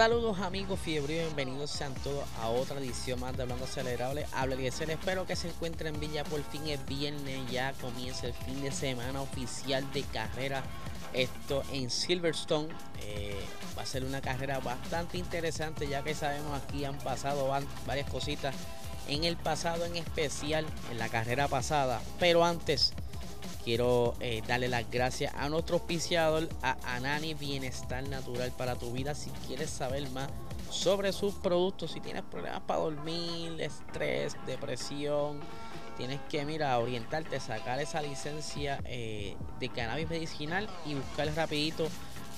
Saludos amigos fiebre bienvenidos sean todos a otra edición más de Hablando Acelerable. Habla Eliezer, espero que se encuentren bien ya por fin es viernes, ya comienza el fin de semana oficial de carrera. Esto en Silverstone eh, va a ser una carrera bastante interesante ya que sabemos aquí han pasado varias cositas en el pasado en especial en la carrera pasada. Pero antes Quiero eh, darle las gracias a nuestro auspiciador, a Anani Bienestar Natural para tu vida. Si quieres saber más sobre sus productos, si tienes problemas para dormir, estrés, depresión, tienes que, mira, orientarte, sacar esa licencia eh, de cannabis medicinal y buscar rapidito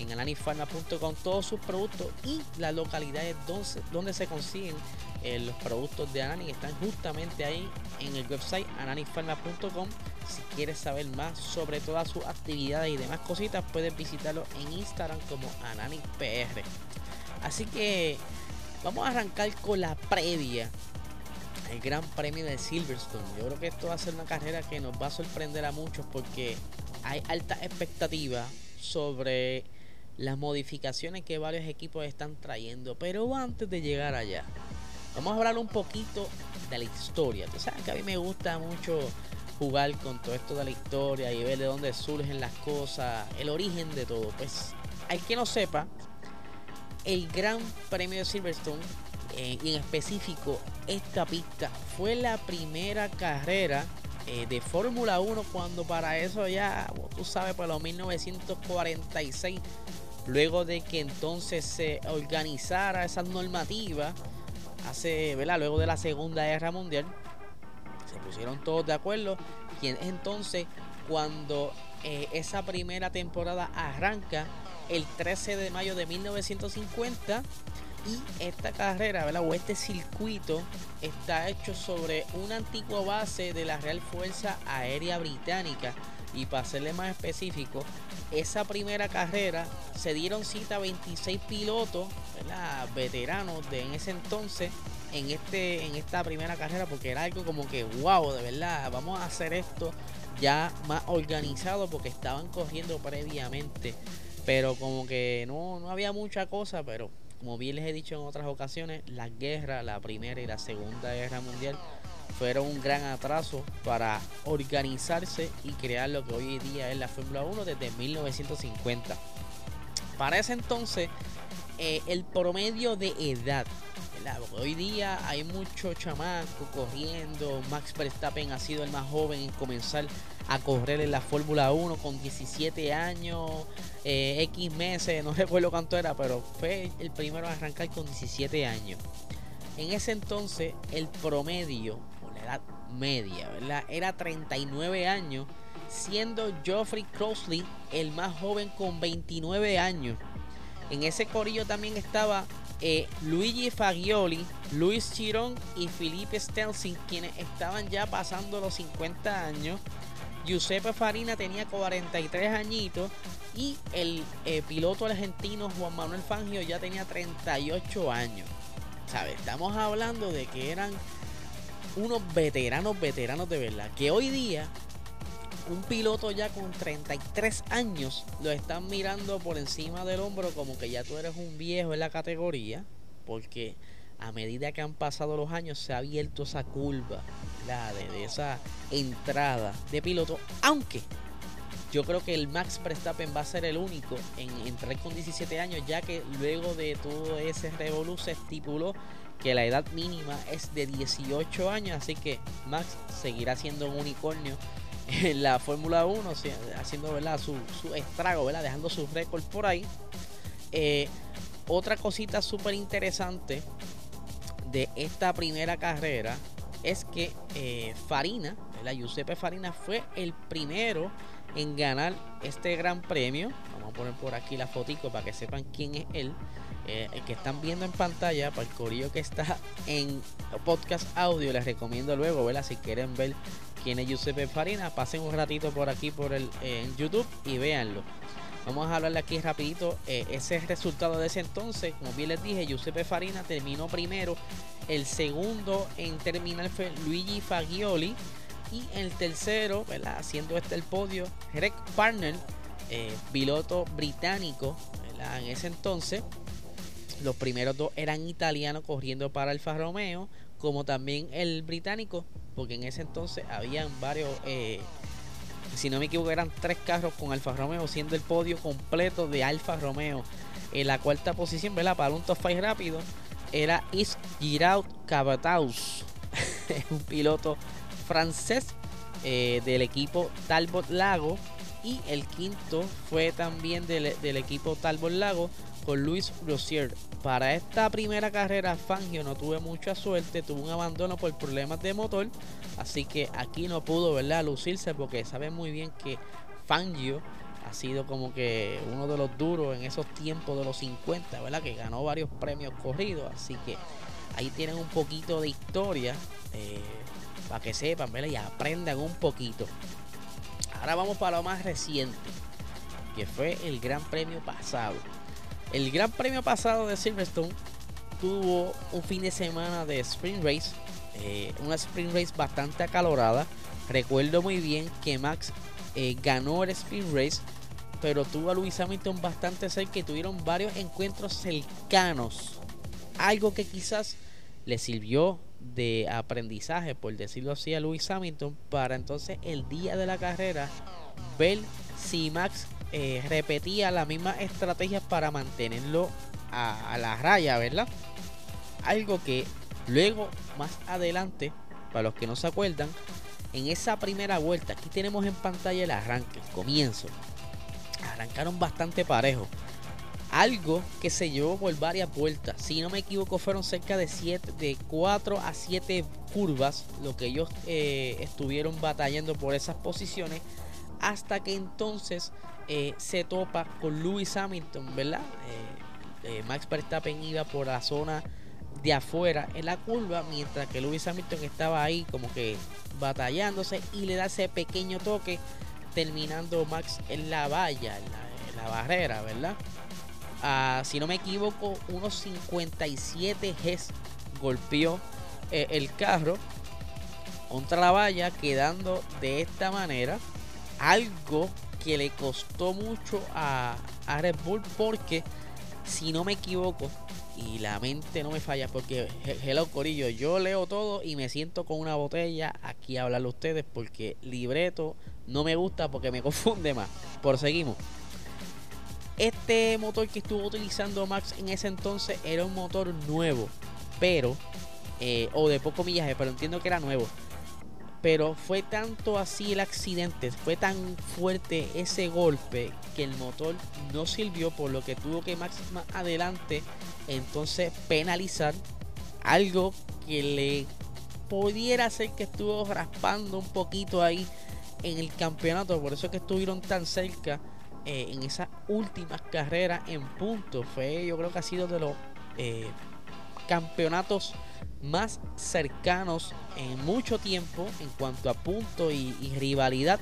en ananifarma.com todos sus productos y las localidades donde, donde se consiguen eh, los productos de Anani están justamente ahí en el website ananifarma.com si quieres saber más sobre todas sus actividades y demás cositas, puedes visitarlo en Instagram como AnaniPR. Así que vamos a arrancar con la previa el Gran Premio de Silverstone. Yo creo que esto va a ser una carrera que nos va a sorprender a muchos porque hay alta expectativa sobre las modificaciones que varios equipos están trayendo. Pero antes de llegar allá, vamos a hablar un poquito de la historia. Tú sabes que a mí me gusta mucho jugar con todo esto de la historia y ver de dónde surgen las cosas, el origen de todo. Pues, hay que no sepa, el Gran Premio de Silverstone, eh, y en específico esta pista, fue la primera carrera eh, de Fórmula 1 cuando para eso ya, tú sabes, para los 1946, luego de que entonces se organizara esa normativa, hace, ¿verdad? Luego de la Segunda Guerra Mundial, se pusieron todos de acuerdo. Y entonces, cuando eh, esa primera temporada arranca el 13 de mayo de 1950 y esta carrera, ¿verdad? o este circuito está hecho sobre una antigua base de la Real Fuerza Aérea Británica. Y para serle más específico, esa primera carrera se dieron cita 26 pilotos, ¿verdad? veteranos de en ese entonces, en, este, en esta primera carrera porque era algo como que, wow, de verdad, vamos a hacer esto ya más organizado porque estaban corriendo previamente. Pero como que no, no había mucha cosa, pero como bien les he dicho en otras ocasiones, la guerra, la primera y la segunda guerra mundial, fueron un gran atraso para organizarse y crear lo que hoy día es la Fórmula 1 desde 1950. Para ese entonces, eh, el promedio de edad hoy día hay mucho chamaco corriendo. Max Verstappen ha sido el más joven en comenzar a correr en la Fórmula 1 con 17 años, eh, X meses, no recuerdo cuánto era, pero fue el primero a arrancar con 17 años. En ese entonces el promedio, o la edad media, ¿verdad? Era 39 años, siendo Geoffrey Crossley el más joven con 29 años. En ese corillo también estaba eh, Luigi Fagioli, Luis Chirón y Felipe Stelsing, quienes estaban ya pasando los 50 años. Giuseppe Farina tenía 43 añitos y el eh, piloto argentino Juan Manuel Fangio ya tenía 38 años. ¿Sabes? Estamos hablando de que eran unos veteranos, veteranos de verdad. Que hoy día un piloto ya con 33 años lo están mirando por encima del hombro como que ya tú eres un viejo en la categoría, porque a medida que han pasado los años se ha abierto esa curva la de, esa entrada de piloto, aunque yo creo que el Max Verstappen va a ser el único en entrar con 17 años, ya que luego de todo ese revolú se estipuló que la edad mínima es de 18 años, así que Max seguirá siendo un unicornio en la Fórmula 1, haciendo. Su, estrago, dejando sus récords por ahí. Eh, otra cosita súper interesante de esta primera carrera es que eh, Farina, la Giuseppe Farina, fue el primero en ganar este gran premio. Vamos a poner por aquí la fotico para que sepan quién es él. eh, el que están viendo en pantalla, para el corillo que está en podcast audio, les recomiendo luego, ¿verdad? Si quieren ver quién es Giuseppe Farina, pasen un ratito por aquí por el en YouTube y véanlo. Vamos a hablarle aquí rapidito eh, ese resultado de ese entonces. Como bien les dije, Giuseppe Farina terminó primero. El segundo en terminar fue Luigi Fagioli. Y el tercero, ¿verdad? haciendo este el podio, Greg Parner, eh, piloto británico en ese entonces. Los primeros dos eran italianos corriendo para Alfa Romeo, como también el británico, porque en ese entonces habían varios, eh, si no me equivoco, eran tres carros con Alfa Romeo, siendo el podio completo de Alfa Romeo. En la cuarta posición, ¿verdad? Para un top 5 rápido, era Is Giraud Cabataus, un piloto francés eh, del equipo Talbot Lago. Y el quinto fue también del, del equipo Talbot Lago con Luis Rossier. Para esta primera carrera Fangio no tuve mucha suerte, tuvo un abandono por problemas de motor, así que aquí no pudo ¿verdad? lucirse porque sabe muy bien que Fangio ha sido como que uno de los duros en esos tiempos de los 50, ¿verdad? Que ganó varios premios corridos, así que ahí tienen un poquito de historia eh, para que sepan, ¿verdad? Y aprendan un poquito. Ahora vamos para lo más reciente, que fue el Gran Premio pasado. El Gran Premio pasado de Silverstone tuvo un fin de semana de sprint race, eh, una sprint race bastante acalorada. Recuerdo muy bien que Max eh, ganó el sprint race, pero tuvo a Luis Hamilton bastante cerca y tuvieron varios encuentros cercanos. Algo que quizás le sirvió de aprendizaje, por decirlo así, a Luis Hamilton para entonces el día de la carrera ver si Max eh, repetía la misma estrategia para mantenerlo a, la raya, ¿verdad? Algo que luego, más adelante, para los que no se acuerdan, en esa primera vuelta, aquí tenemos en pantalla el arranque, el comienzo. Arrancaron bastante parejo. Algo que se llevó por varias vueltas. Si no me equivoco, fueron cerca de 7, de 4 a 7 curvas. Lo que ellos eh, estuvieron batallando por esas posiciones. Hasta que entonces eh, se topa con Lewis Hamilton, ¿verdad? Eh, eh, Max Verstappen iba por la zona de afuera en la curva, mientras que Lewis Hamilton estaba ahí como que batallándose y le da ese pequeño toque, terminando Max en la valla, en la, barrera, ¿verdad? Ah, si no me equivoco, unos 57 Gs golpeó el carro contra la valla, quedando de esta manera. Algo que le costó mucho a, Red Bull porque, si no me equivoco, y la mente no me falla porque, hello Corillo, yo leo todo y me siento con una botella aquí a hablarle a ustedes porque libreto no me gusta porque me confunde más. Por seguimos. Este motor que estuvo utilizando Max en ese entonces era un motor nuevo, pero, eh, o de poco millaje, pero entiendo que era nuevo. Pero fue tanto así el accidente, fue tan fuerte ese golpe que el motor no sirvió, por lo que tuvo que más, adelante entonces penalizar algo que le pudiera hacer que estuvo raspando un poquito ahí en el campeonato. Por eso es que estuvieron tan cerca eh, en esas últimas carreras en punto. Fue, yo creo que ha sido de los eh, campeonatos más cercanos en mucho tiempo en cuanto a punto y, rivalidad.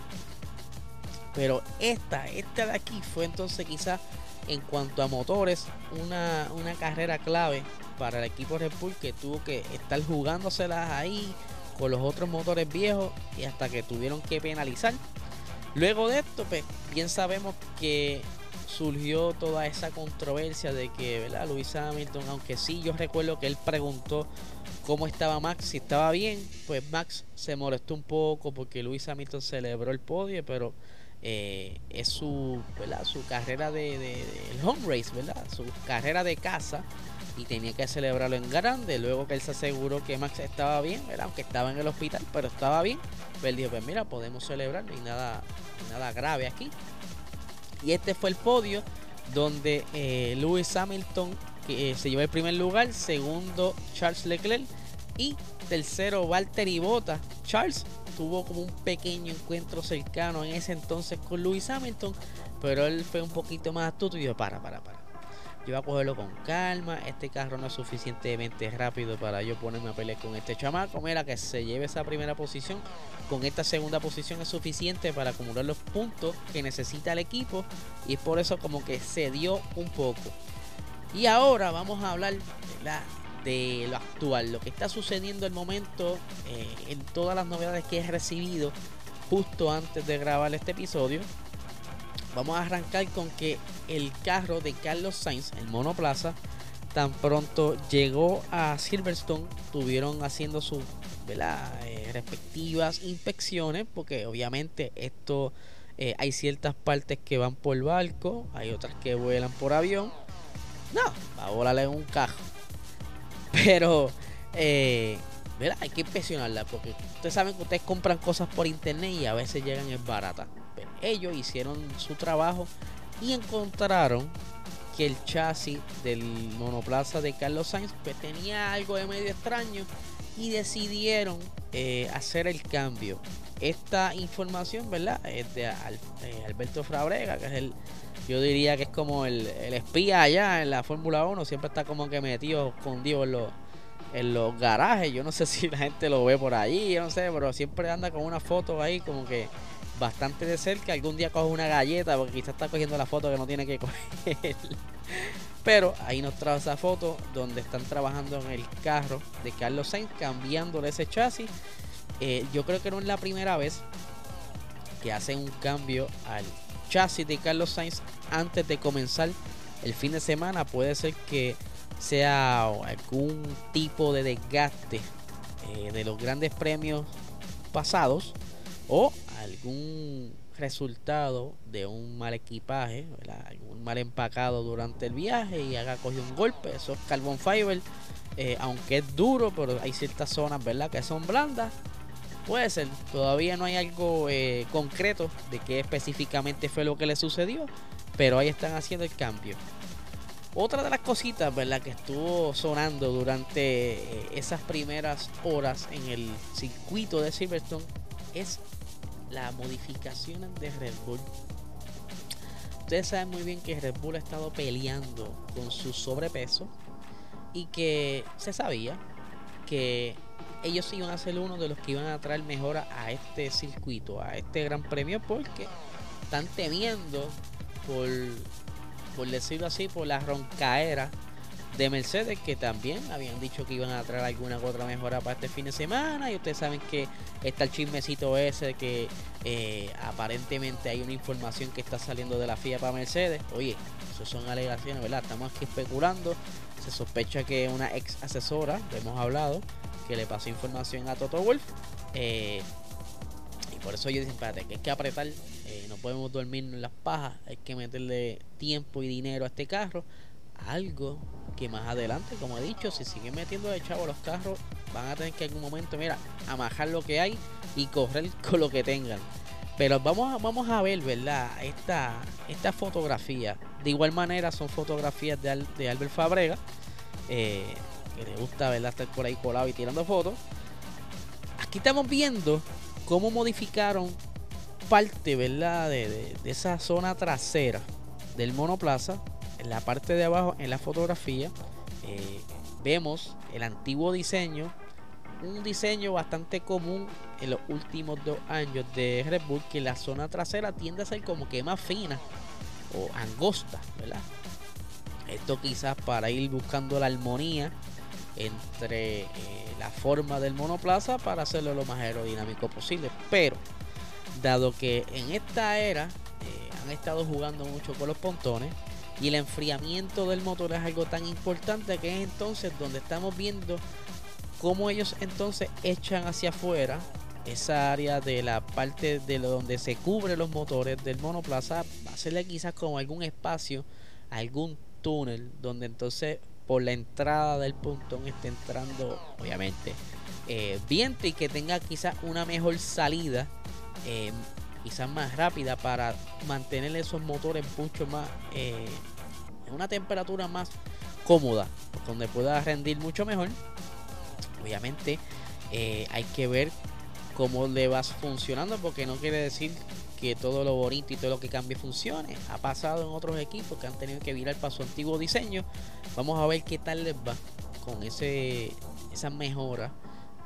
Pero esta, esta de aquí fue entonces quizás en cuanto a motores una, una carrera clave para el equipo Red Bull que tuvo que estar jugándoselas ahí con los otros motores viejos y hasta que tuvieron que penalizar. Luego de esto, pues bien sabemos que surgió toda esa controversia de que, ¿verdad? Luis Hamilton, aunque sí, yo recuerdo que él preguntó cómo estaba Max, si estaba bien, pues Max se molestó un poco porque Luis Hamilton celebró el podio, pero eh, es su, ¿verdad? su carrera de, el home race, ¿verdad? Su carrera de casa y tenía que celebrarlo en grande. Luego que él se aseguró que Max estaba bien, ¿verdad? aunque estaba en el hospital, pero estaba bien. Pues él dijo, pues mira, podemos celebrar, no hay nada, nada grave aquí. Y este fue el podio donde eh, Lewis Hamilton eh, se llevó el primer lugar, segundo Charles Leclerc y tercero Valtteri Bottas. Charles tuvo como un pequeño encuentro cercano en ese entonces con Lewis Hamilton, pero él fue un poquito más astuto y dijo, para, para, para. yo voy a cogerlo con calma, este carro no es suficientemente rápido para yo ponerme a pelear con este chamaco, mira que se lleve esa primera posición, con esta segunda posición es suficiente para acumular los puntos que necesita el equipo y es por eso como que se dio un poco. Y ahora vamos a hablar de lo actual, lo que está sucediendo el momento eh, en todas las novedades que he recibido justo antes de grabar este episodio. Vamos a arrancar con que el carro de Carlos Sainz, el monoplaza, tan pronto llegó a Silverstone, tuvieron haciendo sus eh, respectivas inspecciones, porque obviamente esto eh, hay ciertas partes que van por barco, hay otras que vuelan por avión. No, va a volar en un carro. Pero, eh, Hay que inspeccionarla, porque ustedes saben que ustedes compran cosas por internet y a veces llegan en barata ellos hicieron su trabajo y encontraron que el chasis del monoplaza de Carlos Sainz tenía algo de medio extraño y decidieron eh, hacer el cambio. Esta información, ¿verdad? Es de eh, Alberto Frabrega, que es el, yo diría que es como el, espía allá en la Fórmula 1, siempre está como que metido, escondido en los, en los garajes. Yo no sé si la gente lo ve por ahí, yo no sé, pero siempre anda con una foto ahí como que bastante de cerca. Algún día coge una galleta porque quizás está cogiendo la foto que no tiene que coger. Pero ahí nos trae esa foto donde están trabajando en el carro de Carlos Sainz, cambiándole ese chasis. Eh, yo creo que no es la primera vez que hacen un cambio al chasis de Carlos Sainz antes de comenzar el fin de semana. Puede ser que sea algún tipo de desgaste eh, de los grandes premios pasados o algún resultado de un mal equipaje, algún mal empacado durante el viaje y haga cogido un golpe. Eso es carbon fiber, eh, aunque es duro, pero hay ciertas zonas ¿verdad? que son blandas. Puede ser, todavía no hay algo eh, concreto de qué específicamente fue lo que le sucedió, pero ahí están haciendo el cambio. Otra de las cositas ¿verdad? que estuvo sonando durante eh, esas primeras horas en el circuito de Silverstone es la modificación de Red Bull. Ustedes saben muy bien que Red Bull ha estado peleando con su sobrepeso y que se sabía que ellos iban a ser uno de los que iban a traer mejora a este circuito, a este gran premio, porque están temiendo por, por decirlo así, por la roncaera de Mercedes que también habían dicho que iban a traer alguna otra mejora para este fin de semana. Y ustedes saben que está el chismecito ese que eh, aparentemente hay una información que está saliendo de la FIA para Mercedes. Oye eso son alegaciones verdad estamos aquí especulando. Se sospecha que una ex asesora hemos hablado que le pasó información a Toto Wolf eh, y por eso yo dicen espérate que hay que apretar eh, no podemos dormir en las pajas hay que meterle tiempo y dinero a este carro algo que más adelante, como he dicho, si siguen metiendo de chavo los carros, van a tener que en algún momento, mira, amajar lo que hay y correr con lo que tengan. Pero vamos a, vamos a ver, ¿verdad? Esta, esta fotografía. De igual manera son fotografías de, de Albert Fabrega. Eh, que le gusta, ¿verdad? Estar por ahí colado y tirando fotos. Aquí estamos viendo cómo modificaron parte, ¿verdad? de esa zona trasera del monoplaza en la parte de abajo, en la fotografía, eh, vemos el antiguo diseño, un diseño bastante común en los últimos dos años de Red Bull, que la zona trasera tiende a ser como que más fina o angosta, ¿verdad? Esto quizás para ir buscando la armonía entre eh, la forma del monoplaza para hacerlo lo más aerodinámico posible. Pero, dado que en esta era eh, han estado jugando mucho con los pontones, y el enfriamiento del motor es algo tan importante que es entonces donde estamos viendo cómo ellos entonces echan hacia afuera esa área de la parte de donde se cubren los motores del monoplaza, hacerle quizás como algún espacio, algún túnel, donde entonces por la entrada del puntón esté entrando, obviamente, eh, viento y que tenga quizás una mejor salida, eh, quizás más rápida para mantener esos motores mucho más eh, en una temperatura más cómoda, donde pueda rendir mucho mejor. Obviamente eh, hay que ver cómo le vas funcionando, porque no quiere decir que todo lo bonito y todo lo que cambie funcione. Ha pasado en otros equipos que han tenido que virar para su antiguo diseño. Vamos a ver qué tal les va con ese, esa mejora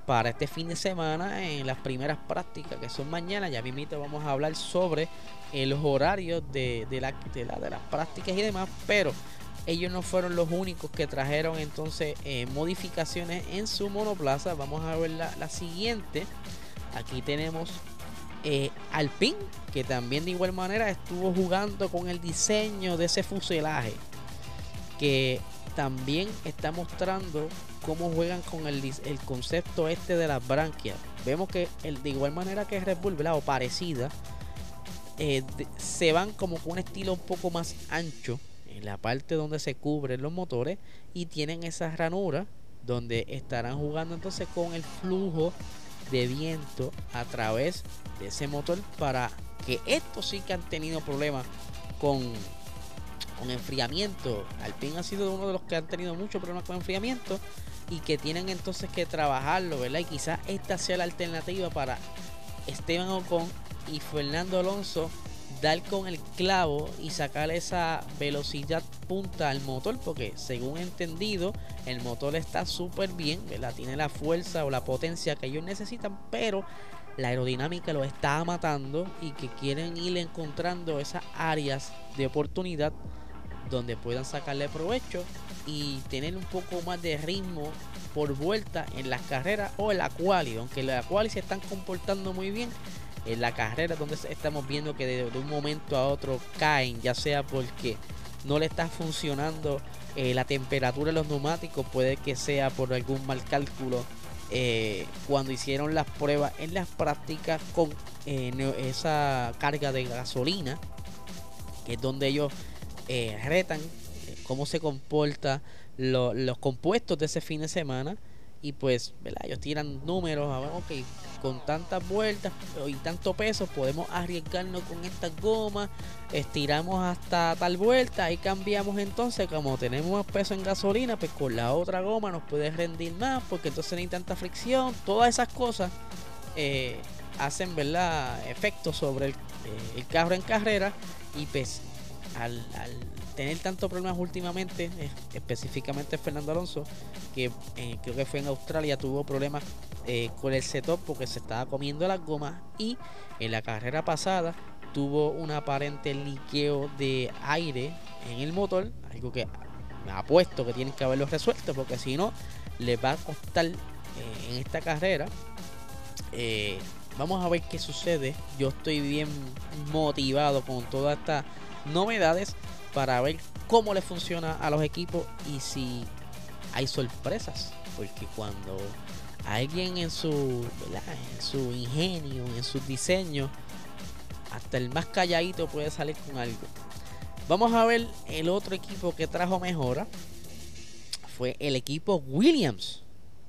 para este fin de semana en las primeras prácticas que son mañana. Ya mismo vamos a hablar sobre los horarios de, la, de, la, de las prácticas y demás. Pero ellos no fueron los únicos que trajeron entonces eh, modificaciones en su monoplaza. Vamos a ver la, siguiente. Aquí tenemos eh, Alpine, que también de igual manera estuvo jugando con el diseño de ese fuselaje. Que también está mostrando cómo juegan con el, concepto este de las branquias. Vemos que el, de igual manera que Red Bull, o parecida, eh, se van como con un estilo un poco más ancho en la parte donde se cubren los motores y tienen esas ranuras donde estarán jugando entonces con el flujo de viento a través de ese motor para que estos sí que han tenido problemas con, con enfriamiento. Alpine ha sido uno de los que han tenido muchos problemas con enfriamiento y que tienen entonces que trabajarlo, ¿verdad? Y quizás esta sea la alternativa para Esteban Ocon y Fernando Alonso dar con el clavo y sacar esa velocidad punta al motor porque según he entendido el motor está súper bien, tiene la fuerza o la potencia que ellos necesitan, pero la aerodinámica lo está matando y que quieren ir encontrando esas áreas de oportunidad donde puedan sacarle provecho y tener un poco más de ritmo por vuelta en las carreras o en la quali, aunque la quali se están comportando muy bien en la carrera donde estamos viendo que de, un momento a otro caen, ya sea porque no le está funcionando eh, la temperatura de los neumáticos, puede que sea por algún mal cálculo. Eh, cuando hicieron las pruebas en las prácticas con eh, esa carga de gasolina, que es donde ellos retan cómo se comporta los compuestos de ese fin de semana y pues, ¿verdad? Ellos tiran números, a ver, ok, con tantas vueltas y tanto peso podemos arriesgarnos con estas gomas, estiramos hasta tal vuelta y cambiamos entonces, como tenemos más peso en gasolina, pues con la otra goma nos puede rendir más porque entonces no hay tanta fricción, todas esas cosas eh, hacen, ¿verdad? Efectos sobre el, eh, el carro en carrera y pues al, tener tantos problemas últimamente, eh, específicamente Fernando Alonso, que eh, creo que fue en Australia, tuvo problemas eh, con el setup porque se estaba comiendo las gomas y en la carrera pasada tuvo un aparente liqueo de aire en el motor, algo que me apuesto que tienen que haberlo resuelto porque si no, le va a costar en esta carrera. vamos a ver qué sucede. Yo estoy bien motivado con toda esta novedades para ver cómo le funciona a los equipos y si hay sorpresas. Porque cuando alguien en su, en su ingenio, en su diseño, hasta el más calladito puede salir con algo. Vamos a ver el otro equipo que trajo mejora. Fue el equipo Williams.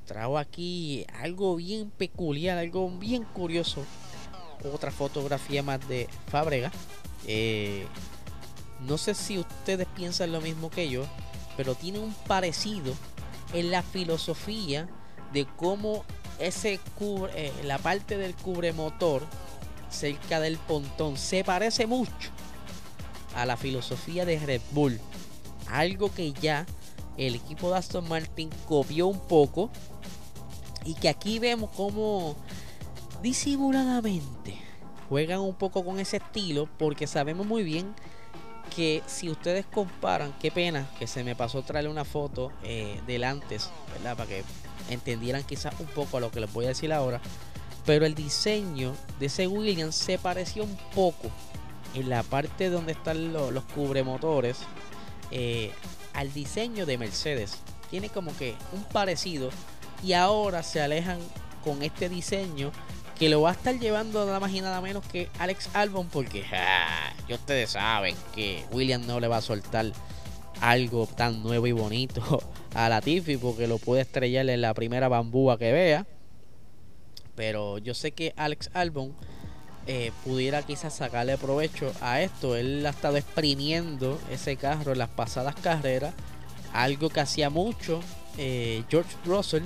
Trajo aquí algo bien peculiar, algo bien curioso. Otra fotografía más de Fábrega. Eh, no sé si ustedes piensan lo mismo que yo, pero tiene un parecido en la filosofía de cómo ese cubre, eh, la parte del cubremotor cerca del pontón se parece mucho a la filosofía de Red Bull. Algo que ya el equipo de Aston Martin copió un poco y que aquí vemos como disimuladamente juegan un poco con ese estilo porque sabemos muy bien que si ustedes comparan, qué pena que se me pasó traerle una foto eh, del antes, ¿verdad? Para que entendieran quizás un poco a lo que les voy a decir ahora. Pero el diseño de ese Williams se pareció un poco en la parte donde están los, cubremotores eh, al diseño de Mercedes. Tiene como que un parecido y ahora se alejan con este diseño que lo va a estar llevando nada más y nada menos que Alex Albon porque ya ustedes saben que William no le va a soltar algo tan nuevo y bonito a la Tiffy porque lo puede estrellar en la primera bambúa que vea. Pero yo sé que Alex Albon eh, pudiera quizás sacarle provecho a esto. Él ha estado exprimiendo ese carro en las pasadas carreras. Algo que hacía mucho eh, George Russell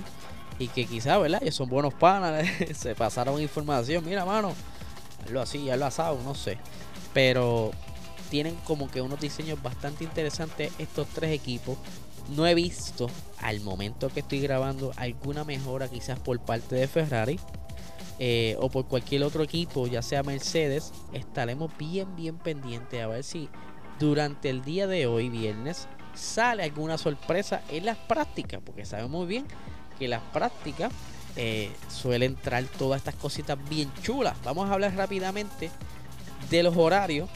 y que quizá, ¿verdad? Ellos son buenos panas, se pasaron información. Mira, mano, Algo así, algo asado, no sé. Pero tienen como que unos diseños bastante interesantes estos tres equipos. No he visto al momento que estoy grabando alguna mejora quizás por parte de Ferrari eh, o por cualquier otro equipo, ya sea Mercedes. Estaremos bien, bien pendientes a ver si durante el día de hoy, viernes, sale alguna sorpresa en las prácticas, porque sabemos muy bien que las prácticas eh, suelen traer todas estas cositas bien chulas. Vamos a hablar rápidamente de los horarios.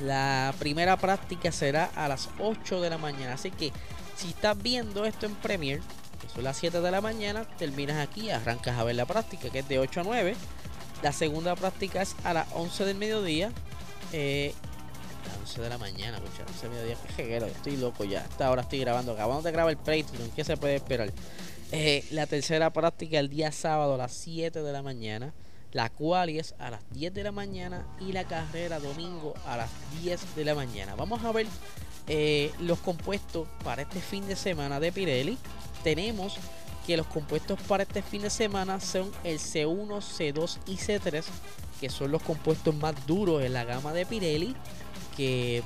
La primera práctica será a las 8 de la mañana, así que si estás viendo esto en Premiere, que son las 7 de la mañana, terminas aquí, arrancas a ver la práctica, que es de 8 a 9. La segunda práctica es a las 11 del mediodía. Eh, 11 de la mañana, 11 del mediodía, estoy loco ya. Hasta ahora estoy grabando, acabamos de grabar el Patreon, ¿qué se puede esperar? Eh, la tercera práctica el día sábado a las 7 de la mañana. La cual es a las 10 de la mañana y la carrera domingo a las 10 de la mañana. Vamos a ver eh, los compuestos para este fin de semana de Pirelli. Tenemos que los compuestos para este fin de semana son el C1, C2 y C3, que son los compuestos más duros en la gama de Pirelli, que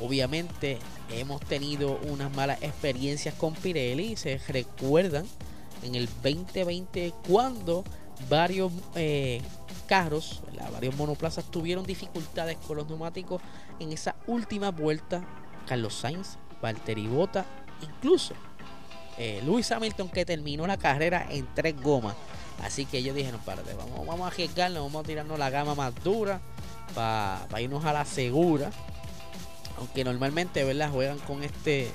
obviamente hemos tenido unas malas experiencias con Pirelli. Se recuerdan en el 2020 cuando varios eh, carros, varios monoplazas tuvieron dificultades con los neumáticos en esa última vuelta. Carlos Sainz, Valtteri Bota, incluso eh, Lewis Hamilton que terminó la carrera en tres gomas. Así que ellos dijeron, párate, vamos, vamos a arriesgarnos, vamos a tirarnos la gama más dura para irnos a la segura aunque normalmente ¿verdad? juegan con este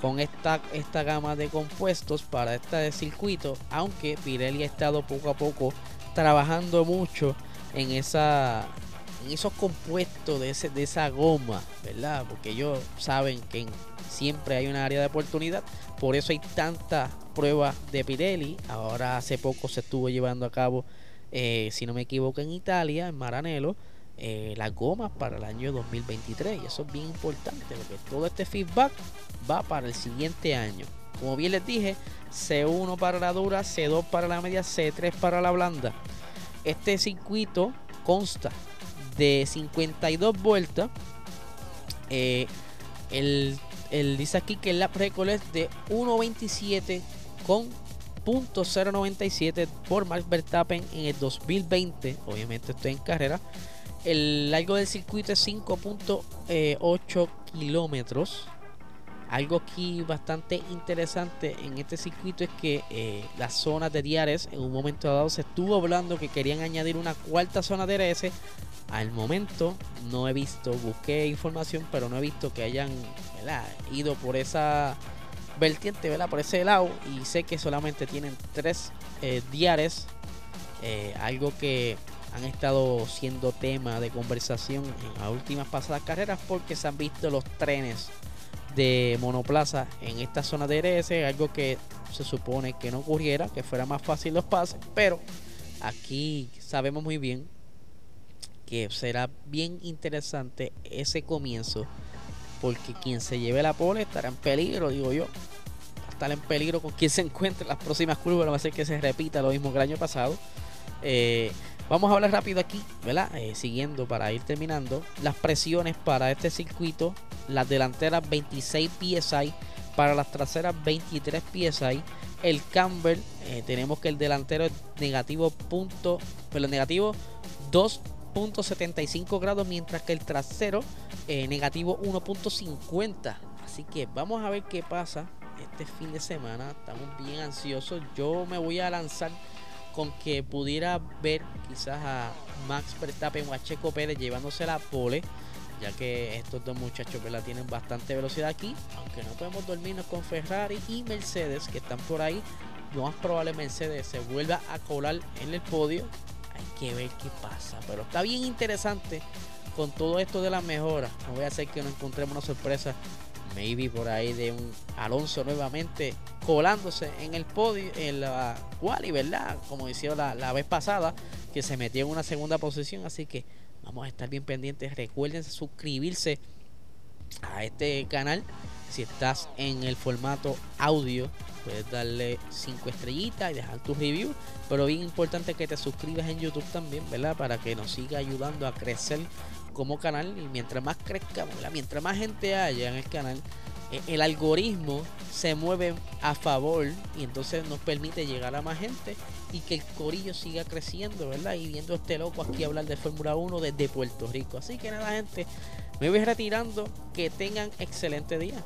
con esta, esta gama de compuestos para este circuito, aunque Pirelli ha estado poco a poco trabajando mucho en esa en esos compuestos de, ese, de esa goma, ¿verdad? Porque ellos saben que siempre hay una área de oportunidad, por eso hay tantas pruebas de Pirelli. Ahora hace poco se estuvo llevando a cabo, eh, si no me equivoco, en Italia, en Maranello, eh, las gomas para el año 2023 y eso es bien importante porque todo este feedback va para el siguiente año. Como bien les dije C1 para la dura C2 para la media C3 para la blanda. Este circuito consta de 52 vueltas. Eh, el, dice aquí que el lap record es de 1.27 con .097 por Max Verstappen en el 2020 obviamente estoy en carrera el largo del circuito es 5.8 eh, kilómetros. Algo aquí bastante interesante en este circuito es que eh, las zonas de DRS en un momento dado se estuvo hablando que querían añadir una cuarta zona de DRS. Al momento no he visto, busqué información, pero no he visto que hayan ido por esa vertiente, ¿verdad? por ese lado. Y sé que solamente tienen tres eh, DRS. Eh, algo que han estado siendo tema de conversación en las últimas pasadas carreras porque se han visto los trenes de monoplaza en esta zona de DRS, algo que se supone que no ocurriera, que fuera más fácil los pases, pero aquí sabemos muy bien que será bien interesante ese comienzo, porque quien se lleve la pole estará en peligro, digo yo, estar en peligro con quien se encuentre en las próximas curvas, no va a ser que se repita lo mismo que el año pasado. Eh, Vamos a hablar rápido aquí, ¿verdad? Eh, siguiendo para ir terminando. Las presiones para este circuito. Las delanteras 26 PSI. Para las traseras 23 PSI. El camber, eh, tenemos que el delantero es negativo punto, pero negativo 2.75 grados, mientras que el trasero eh, negativo 1.50. Así que vamos a ver qué pasa este fin de semana. Estamos bien ansiosos. Yo me voy a lanzar con que pudiera ver quizás a Max Verstappen o a Checo Pérez llevándose la pole, ya que estos dos muchachos ¿verdad? tienen bastante velocidad aquí, aunque no podemos dormirnos con Ferrari y Mercedes que están por ahí. Lo más probable Mercedes se vuelva a colar en el podio. Hay que ver qué pasa, pero está bien interesante con todo esto de las mejoras. No voy a hacer que no encontremos una sorpresa maybe por ahí de un Alonso nuevamente colándose en el podio, en la quali, ¿verdad? Como decía la, la, vez pasada, que se metió en una segunda posición. Así que vamos a estar bien pendientes. Recuerden suscribirse a este canal Si estás en el formato audio, puedes darle 5 estrellitas y dejar tu review. Pero bien importante que te suscribas en YouTube también, ¿verdad? Para que nos siga ayudando a crecer como canal. Y mientras más crezcamos, mientras más gente haya en el canal, eh, el algoritmo se mueve a favor y entonces nos permite llegar a más gente y que el corillo siga creciendo, ¿verdad? Y viendo este loco aquí hablar de Fórmula 1 desde Puerto Rico. Así que nada, gente, me voy retirando. Que tengan excelente día.